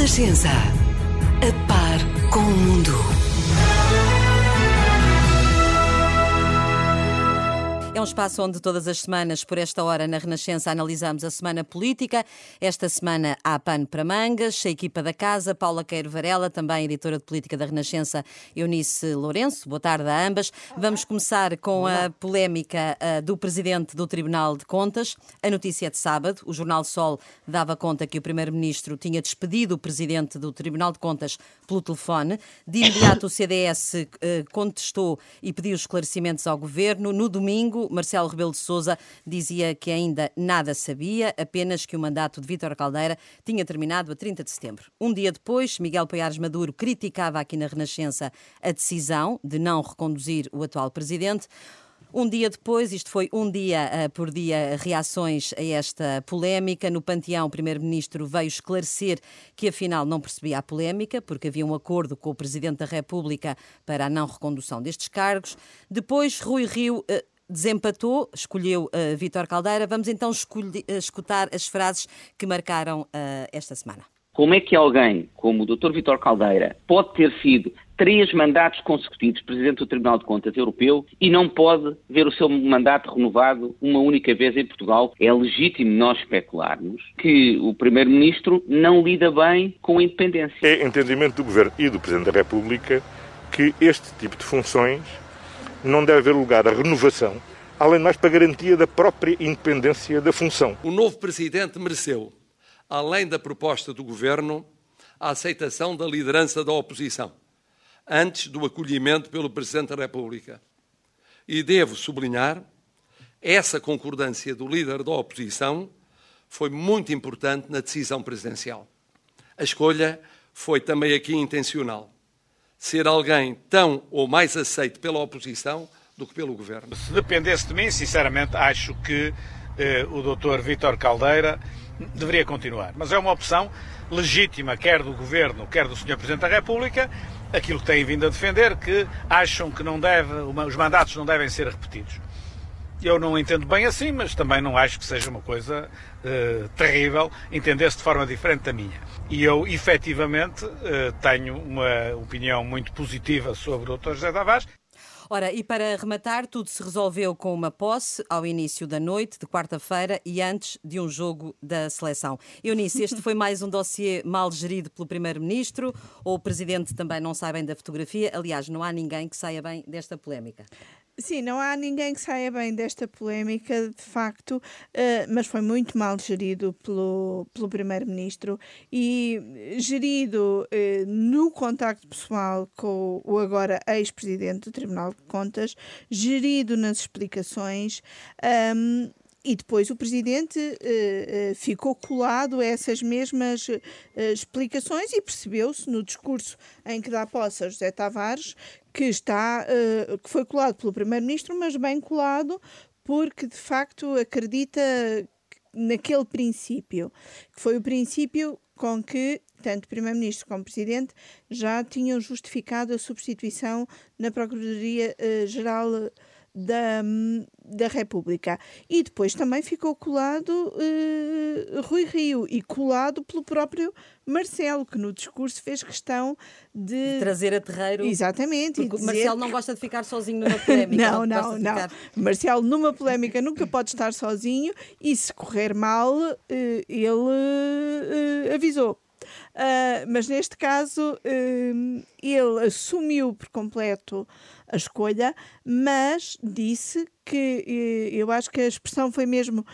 Renascença. A par com o mundo. É um espaço onde todas as semanas, por esta hora, na Renascença, analisamos a semana política. Esta semana há pano para mangas, a equipa da casa, Paula Queiro Varela, também editora de política da Renascença, Eunice Lourenço. Boa tarde a ambas. Vamos começar com a polémica uh, do presidente do Tribunal de Contas. A notícia é de sábado. O jornal Sol dava conta que o primeiro-ministro tinha despedido o presidente do Tribunal de Contas pelo telefone. De imediato, o CDS uh, contestou e pediu esclarecimentos ao governo. No domingo, Marcelo Rebelo de Sousa dizia que ainda nada sabia, apenas que o mandato de Vítor Caldeira tinha terminado a 30 de setembro. Um dia depois, Miguel Poiares Maduro criticava aqui na Renascença a decisão de não reconduzir o atual presidente. Um dia depois, isto foi um dia uh, por dia, reações a esta polémica. No Panteão, o Primeiro-Ministro veio esclarecer que afinal não percebia a polémica, porque havia um acordo com o Presidente da República para a não recondução destes cargos. Depois, Rui Rio uh, desempatou, escolheu uh, Vítor Caldeira. Vamos então uh, escutar as frases que marcaram uh, esta semana. Como é que alguém como o Dr. Vítor Caldeira pode ter sido três mandatos consecutivos Presidente do Tribunal de Contas Europeu e não pode ver o seu mandato renovado uma única vez em Portugal? É legítimo nós especularmos que o Primeiro-Ministro não lida bem com a independência. É entendimento do Governo e do Presidente da República que este tipo de funções não deve haver lugar à renovação, além de mais para garantia da própria independência da função. O novo presidente mereceu, além da proposta do governo, a aceitação da liderança da oposição, antes do acolhimento pelo presidente da República. E devo sublinhar, essa concordância do líder da oposição foi muito importante na decisão presidencial. A escolha foi também aqui intencional ser alguém tão ou mais aceito pela oposição do que pelo governo. Se dependesse de mim, sinceramente, acho que eh, o Dr. Vítor Caldeira deveria continuar. Mas é uma opção legítima, quer do governo, quer do Sr. Presidente da República, aquilo que têm vindo a defender, que acham que não deve, os mandatos não devem ser repetidos. Eu não entendo bem assim, mas também não acho que seja uma coisa uh, terrível entender-se de forma diferente da minha. E eu, efetivamente, uh, tenho uma opinião muito positiva sobre o Dr. José Tavares. Ora, e para rematar, tudo se resolveu com uma posse ao início da noite, de quarta-feira, e antes de um jogo da seleção. Eunice, este foi mais um dossiê mal gerido pelo Primeiro-Ministro, ou o Presidente também não sai bem da fotografia? Aliás, não há ninguém que saia bem desta polémica. Sim, não há ninguém que saia bem desta polémica, de facto, uh, mas foi muito mal gerido pelo, pelo Primeiro-Ministro e gerido uh, no contacto pessoal com o agora ex-presidente do Tribunal de Contas, gerido nas explicações. Um, ehm, e depois o presidente uh, uh, ficou colado a essas mesmas uh, explicações e percebeu-se no discurso em que dá posse a José Tavares que está que foi colado pelo primeiro-ministro, mas bem colado porque de facto acredita naquele princípio, que foi o princípio com que tanto Primeiro-Ministro como Presidente já tinham justificado a substituição na Procuradoria-Geral da, da República. E depois também ficou colado uh, Rui Rio e colado pelo próprio Marcelo, que no discurso fez questão de, de trazer a terreiro. Exatamente. Porque Marcelo não gosta de ficar sozinho numa polémica. não, não, não. Ficar... Marcelo, numa polémica, nunca pode estar sozinho e se correr mal, uh, ele uh, avisou. Uh, mas neste caso uh, ele assumiu por completo a escolha, mas disse que uh, eu acho que a expressão foi mesmo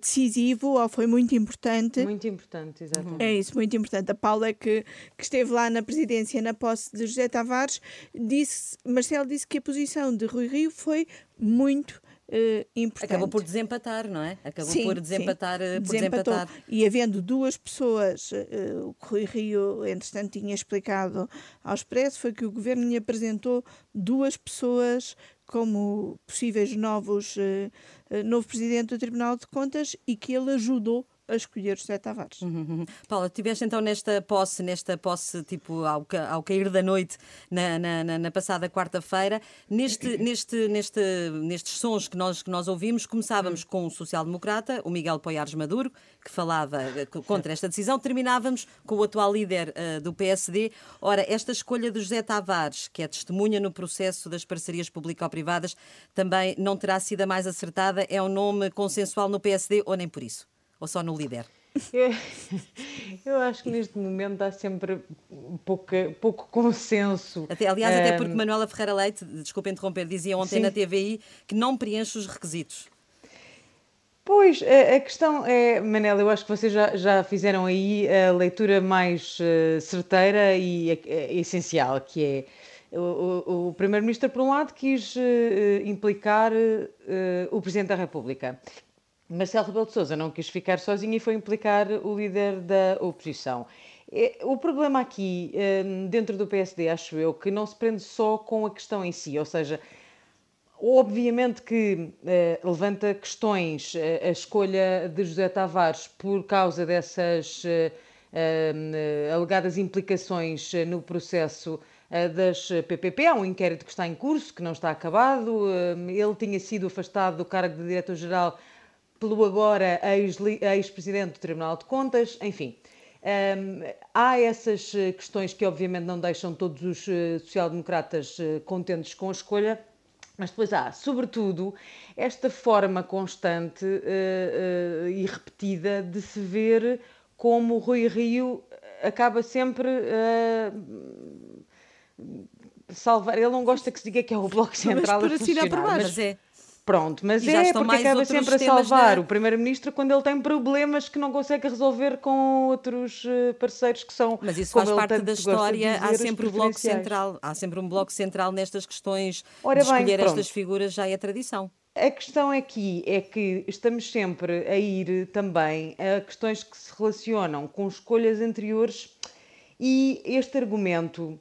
decisivo ou foi muito importante. Muito importante, exatamente. É isso, muito importante. A Paula, que, que esteve lá na presidência na posse de José Tavares, disse, Marcelo disse que a posição de Rui Rio foi muito Uh, importante. Acabou por desempatar, não é? Acabou sim, por desempatar. Sim. Por desempatar. E havendo duas pessoas, uh, o que Rui Rio, entretanto, tinha explicado ao Expresso, foi que o governo lhe apresentou duas pessoas como possíveis novos, uh, novo presidente do Tribunal de Contas e que ele ajudou a escolher José Tavares. Uhum, uhum. Paula, tiveste então nesta posse, nesta posse tipo ao, ao cair da noite na, na, na passada quarta-feira, neste, neste, neste, nestes sons que nós, que nós ouvimos, começávamos com o social-democrata, o Miguel Poiares Maduro, que falava eh, contra esta decisão, terminávamos com o atual líder uh, do PSD. Ora, esta escolha de José Tavares, que é testemunha no processo das parcerias público-privadas, também não terá sido a mais acertada? É um nome consensual no PSD ou nem por isso? Ou só no líder? Eu, eu acho que neste momento há sempre pouca, pouco consenso. Até, aliás, um... até porque Manuela Ferreira Leite, desculpa interromper, dizia ontem Sim. na TVI que não preenche os requisitos. Pois, a, a, questão é, Manela, eu acho que vocês já, já fizeram aí a leitura mais uh, certeira e uh, essencial, que é o, o, Primeiro-Ministro, por um lado, quis uh, implicar o Presidente da República Marcelo Rebelo de Sousa não quis ficar sozinho e foi implicar o líder da oposição. É, o problema aqui, hum, dentro do PSD, acho eu, que não se prende só com a questão em si, ou seja, obviamente que eh, levanta questões eh, a escolha de José Tavares por causa dessas eh, hum, alegadas implicações no processo das PPP. Há um inquérito que está em curso, que não está acabado. Hum, ele tinha sido afastado do cargo de diretor-geral pelo agora ex-presidente do Tribunal de Contas, enfim. Um, há essas eh, questões que, obviamente, não deixam todos os uh, social-democratas uh, contentes com a escolha, mas depois há, sobretudo, esta forma constante uh, e repetida de se ver como o Rui Rio acaba sempre a salvar. Ele não gosta que se diga que é o Bloco Central mas a funcionar. Por baixo. Mas é. Pronto, mas é porque acaba sempre a salvar na... o Primeiro-Ministro quando ele tem problemas que não consegue resolver com outros eh, parceiros que são. Mas isso faz parte da história, há sempre o Bloco Central, há sempre um Bloco Central nestas questões Ora de escolher bem, estas figuras, já é tradição. A questão aqui é que estamos sempre a ir também a questões que se relacionam com escolhas anteriores e este argumento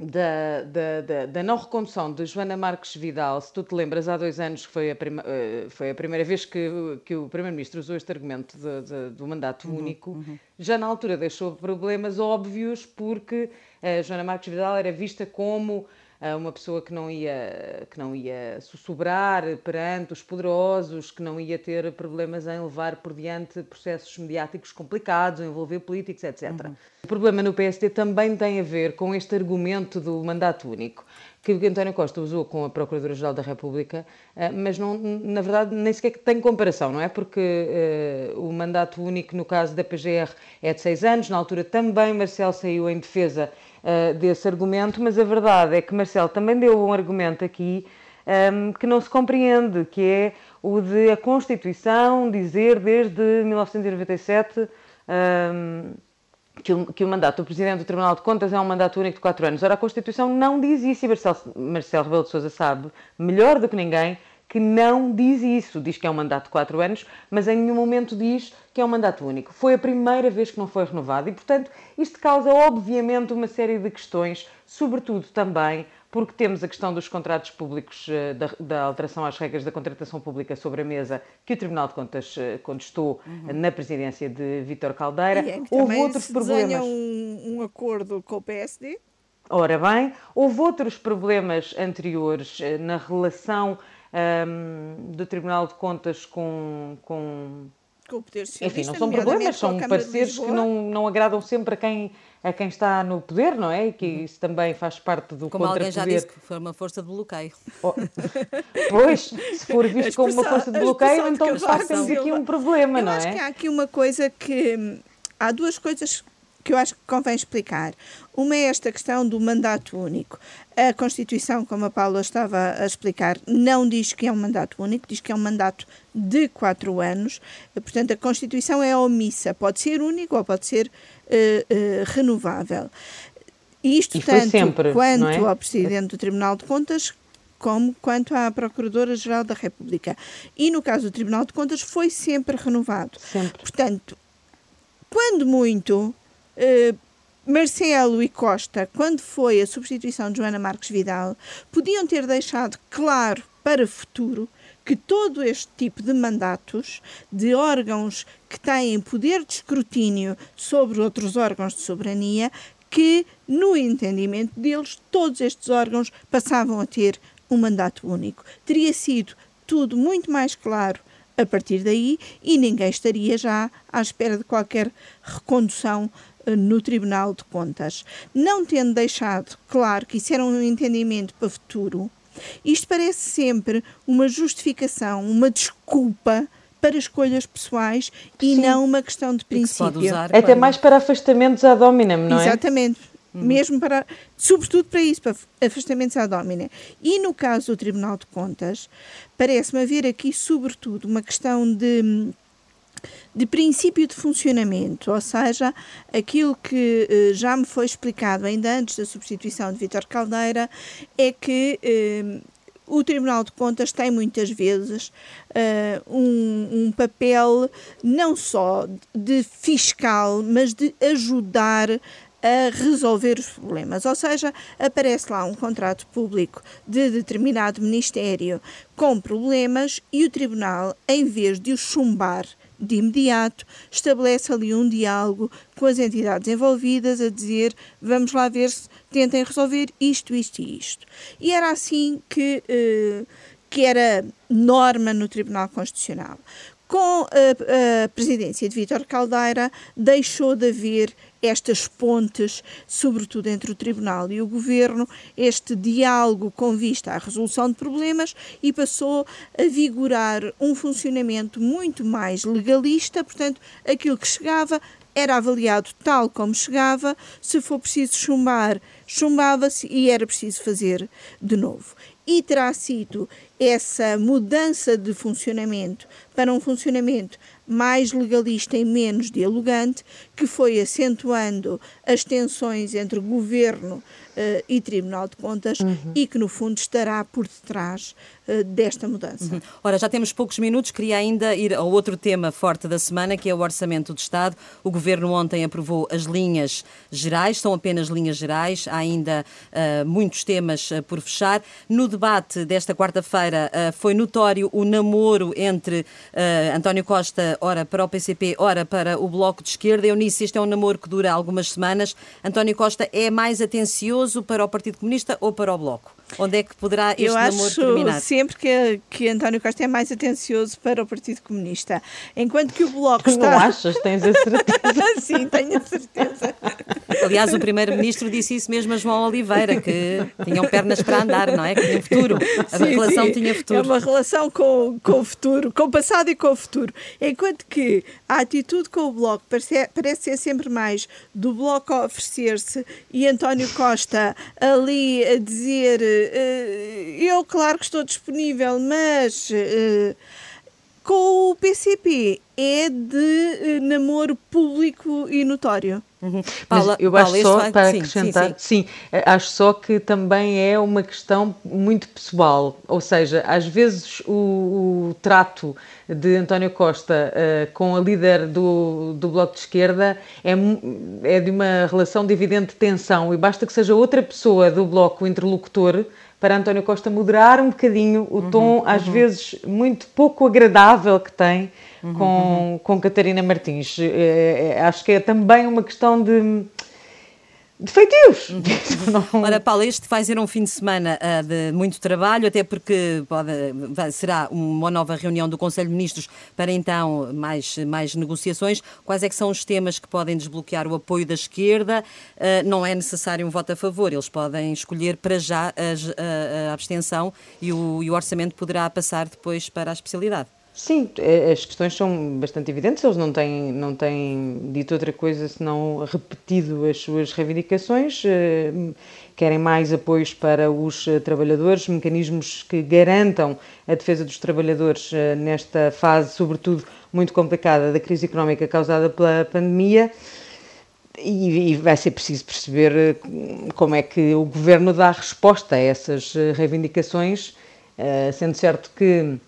da, da, da, da, não recondução de Joana Marques Vidal, se tu te lembras, há dois anos foi a, prima, eh, foi a primeira vez que, que o Primeiro-Ministro usou este argumento de, de, do mandato uhum, único, uhum. já na altura deixou problemas óbvios porque a eh, Joana Marques Vidal era vista como uma pessoa que não ia, que não ia sussurrar perante os poderosos, que não ia ter problemas em levar por diante processos mediáticos complicados, envolver políticos, etc. Uhum. O problema no PSD também tem a ver com este argumento do mandato único que o António Costa usou com a Procuradora-Geral da República, eh, mas não, na verdade nem sequer tem comparação, não é? Porque uh, o mandato único no caso da PGR é de seis anos, na altura também Marcelo saiu em defesa uh, desse argumento, mas a verdade é que Marcelo também deu um argumento aqui um, ehm, que não se compreende, que é o de a Constituição dizer desde 1997 um, ehm, que, o, que o mandato do Presidente do Tribunal de Contas é um mandato único de quatro anos. Ora, a Constituição não diz isso e Marcelo, Marcelo Rebelo de Sousa sabe, melhor do que ninguém, que não diz isso. Diz que é um mandato de quatro anos, mas em nenhum momento diz que é um mandato único. Foi a primeira vez que não foi renovado e, portanto, isto causa, obviamente, uma série de questões, sobretudo também porque temos a questão dos contratos públicos, eh, da, da, alteração às regras da contratação pública sobre a mesa, que o Tribunal de Contas eh, contestou uhum. na presidência de Vítor Caldeira. E é Houve outros se problemas. Um, um acordo com o PSD? Ora bem, houve outros problemas anteriores eh, na relação um, do Tribunal de Contas com, com com o poder Enfim, não são problemas, são pareceres que não, não agradam sempre a quem, a quem está no poder, não é? E que isso também faz parte do Como alguém já disse que foi uma força de bloqueio. Oh, pois, se for visto como uma força de bloqueio, então de facto temos aqui um problema, eu não é? Eu acho que há aqui uma coisa que... Há duas coisas que eu acho que convém explicar. Uma é esta questão do mandato único. A Constituição, como a Paula estava a explicar, não diz que é um mandato único, diz que é um mandato de quatro anos. Portanto, a Constituição é omissa. Pode ser único ou pode ser uh, uh, renovável. Isto e tanto sempre, quanto é? ao Presidente do Tribunal de Contas, como quanto à Procuradora-Geral da República. E no caso do Tribunal de Contas foi sempre renovado. Sempre. Portanto, quando muito, eh, Marcelo e Costa, quando foi a substituição de Joana Marques Vidal, podiam ter deixado claro para o futuro que todo este tipo de mandatos de órgãos que têm poder de escrutínio sobre outros órgãos de soberania, que, no entendimento deles, todos estes órgãos passavam a ter um mandato único. Teria sido tudo muito mais claro a partir daí e ninguém estaria já à espera de qualquer recondução no Tribunal de Contas. Não tendo deixado claro que isso era um entendimento para o futuro, isto parece sempre uma justificação, uma desculpa para escolhas pessoais e Sim. não uma questão de princípio. Usar, Até mais para afastamentos ad hominem, não é? Exatamente. Hum. Mesmo para, sobretudo para isso, para afastamentos ad hominem. E no caso do Tribunal de Contas, parece-me haver aqui, sobretudo, uma questão de de princípio de funcionamento, ou seja, aquilo que eh, já me foi explicado ainda antes da substituição de Vítor Caldeira é que eh, o Tribunal de Contas tem muitas vezes uh, um, um, papel não só de fiscal, mas de ajudar a resolver os problemas. Ou seja, aparece lá um contrato público de determinado ministério com problemas e o Tribunal, em vez de o chumbar de imediato, estabelece ali um diálogo com as entidades envolvidas a dizer vamos lá ver se tentem resolver isto, isto e isto. E era assim que, eh, que era norma no Tribunal Constitucional. Com a, a presidência de Vítor Caldeira, deixou de haver estas pontes, sobretudo entre o Tribunal e o Governo, este diálogo com vista à resolução de problemas e passou a vigorar um funcionamento muito mais legalista, portanto, aquilo que chegava era avaliado tal como chegava, se for preciso chumbar, chumbava-se e era preciso fazer de novo. E terá sido essa mudança de funcionamento para um funcionamento mais legalista e menos dialogante, que foi acentuando as tensões entre governo uh, e Tribunal de Contas uhum. e que, no fundo, estará por detrás uh, desta mudança. Uhum. Ora, já temos poucos minutos, queria ainda ir ao outro tema forte da semana, que é o Orçamento do Estado. O Governo ontem aprovou as linhas gerais, são apenas linhas gerais, há ainda uh, muitos temas por fechar. No debate desta quarta-feira foi notório o namoro entre António Costa ora para o PCP, ora para o Bloco de Esquerda. Eunice, este é um namoro que dura algumas semanas. António Costa é mais atencioso para o Partido Comunista ou para o Bloco? Onde é que poderá este Eu namoro terminar? Eu acho sempre que, que António Costa é mais atencioso para o Partido Comunista. Enquanto que o Bloco está... Não achas? Tens a certeza? Sim, tenho a certeza. Aliás, o Primeiro-Ministro disse isso mesmo a João Oliveira, que tinham pernas para andar, não é? Que tinham futuro. A sim, relação sim. tinha futuro. É uma relação com, com o futuro, com o passado e com o futuro. Enquanto que a atitude com o Bloco parece, parece ser sempre mais do Bloco a oferecer-se e António Costa ali a dizer uh, eu claro que estou disponível, mas uh, com o PCP é de uh, namoro público e notório. Uhum. Paula, eu acho Paula, só, para sim, acrescentar, sim, sim. sim, acho só que também é uma questão muito pessoal, ou seja, às vezes o, o trato de António Costa uh, com a líder do, do Bloco de Esquerda é, é de uma relação de evidente tensão e basta que seja outra pessoa do Bloco interlocutor para António Costa moderar um bocadinho o uhum, tom, uhum, às uhum. vezes muito pouco agradável que tem uhum, com, uhum. com Catarina Martins. É, é, acho que é também uma questão de de feitios. Uhum. Ora, Paulo, este vai ser um fim de semana uh, de muito trabalho, até porque pode, vai, será uma nova reunião do Conselho de Ministros para então mais, mais negociações. Quais é que são os temas que podem desbloquear o apoio da esquerda? Uh, não é necessário um voto a favor, eles podem escolher para já a, a, a abstenção e o, e o orçamento poderá passar depois para a especialidade. Sim, é, as questões são bastante evidentes, eles não têm, não têm dito outra coisa senão repetido as suas reivindicações, eh, querem mais apoios para os eh, trabalhadores, mecanismos que garantam a defesa dos trabalhadores eh, nesta fase, sobretudo muito complicada, da crise económica causada pela pandemia. E, vai ser preciso perceber como é que o governo dá resposta a essas reivindicações, sendo certo que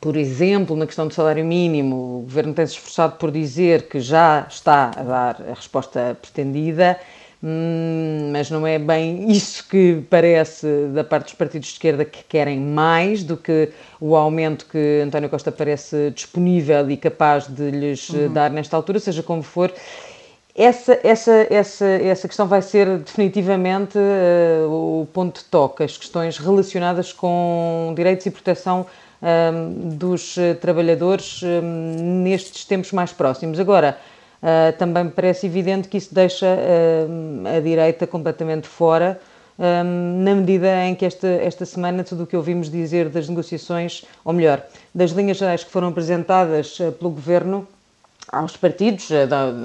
por exemplo, na questão do salário mínimo, o Governo tem-se esforçado por dizer que já está a dar a resposta pretendida, Hum, mas não é bem isso que parece da parte dos partidos de esquerda que querem mais do que o aumento que António Costa parece disponível e capaz de lhes uhum. dar nesta altura, seja como for. Essa, essa, essa, essa questão vai ser definitivamente uh, o ponto de toque, as questões relacionadas com direitos e proteção dos trabalhadores um, nestes tempos mais próximos. Agora, Uh, também me parece evidente que isso deixa a direita completamente fora, na medida em que esta, esta semana tudo o que ouvimos dizer das negociações, ou melhor, das linhas gerais que foram apresentadas uh, pelo Governo aos partidos,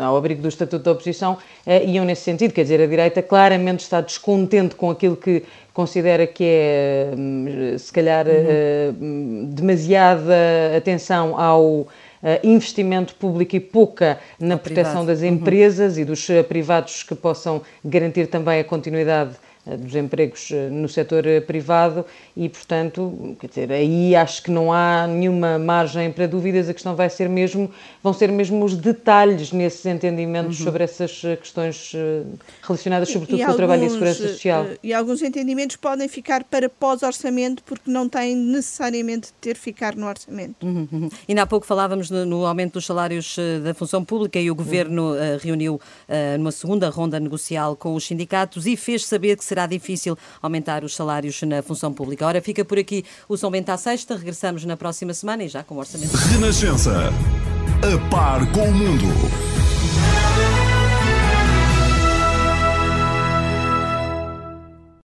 ao abrigo do Estatuto da Oposição, iam nesse sentido. Quer dizer, a direita claramente está descontente com aquilo que considera que é, hum, se calhar, uhum. demasiada atenção ao eh, investimento público e pouca na proteção das uhum. empresas uhum. e dos eh, privados que possam garantir também a continuidade eh, dos empregos eh, no setor eh, privado e, portanto, quer dizer, aí acho que não há nenhuma margem para dúvidas, a questão vai ser mesmo, vão ser mesmo os detalhes nesses entendimentos uhum. sobre essas questões relacionadas sobretudo e, com alguns, o trabalho e a segurança social. E alguns entendimentos podem ficar para pós-orçamento porque não têm necessariamente de ter ficar no orçamento. Uhum, uhum. Ainda há pouco falávamos no, no, aumento dos salários da função pública e o Governo uh, reuniu uh, numa segunda ronda negocial com os sindicatos e fez saber que será difícil aumentar os salários na função pública. Ora, fica por aqui o São Bento à Sexta. Regressamos na próxima semana e já com o orçamento. Renascença. A par com o mundo.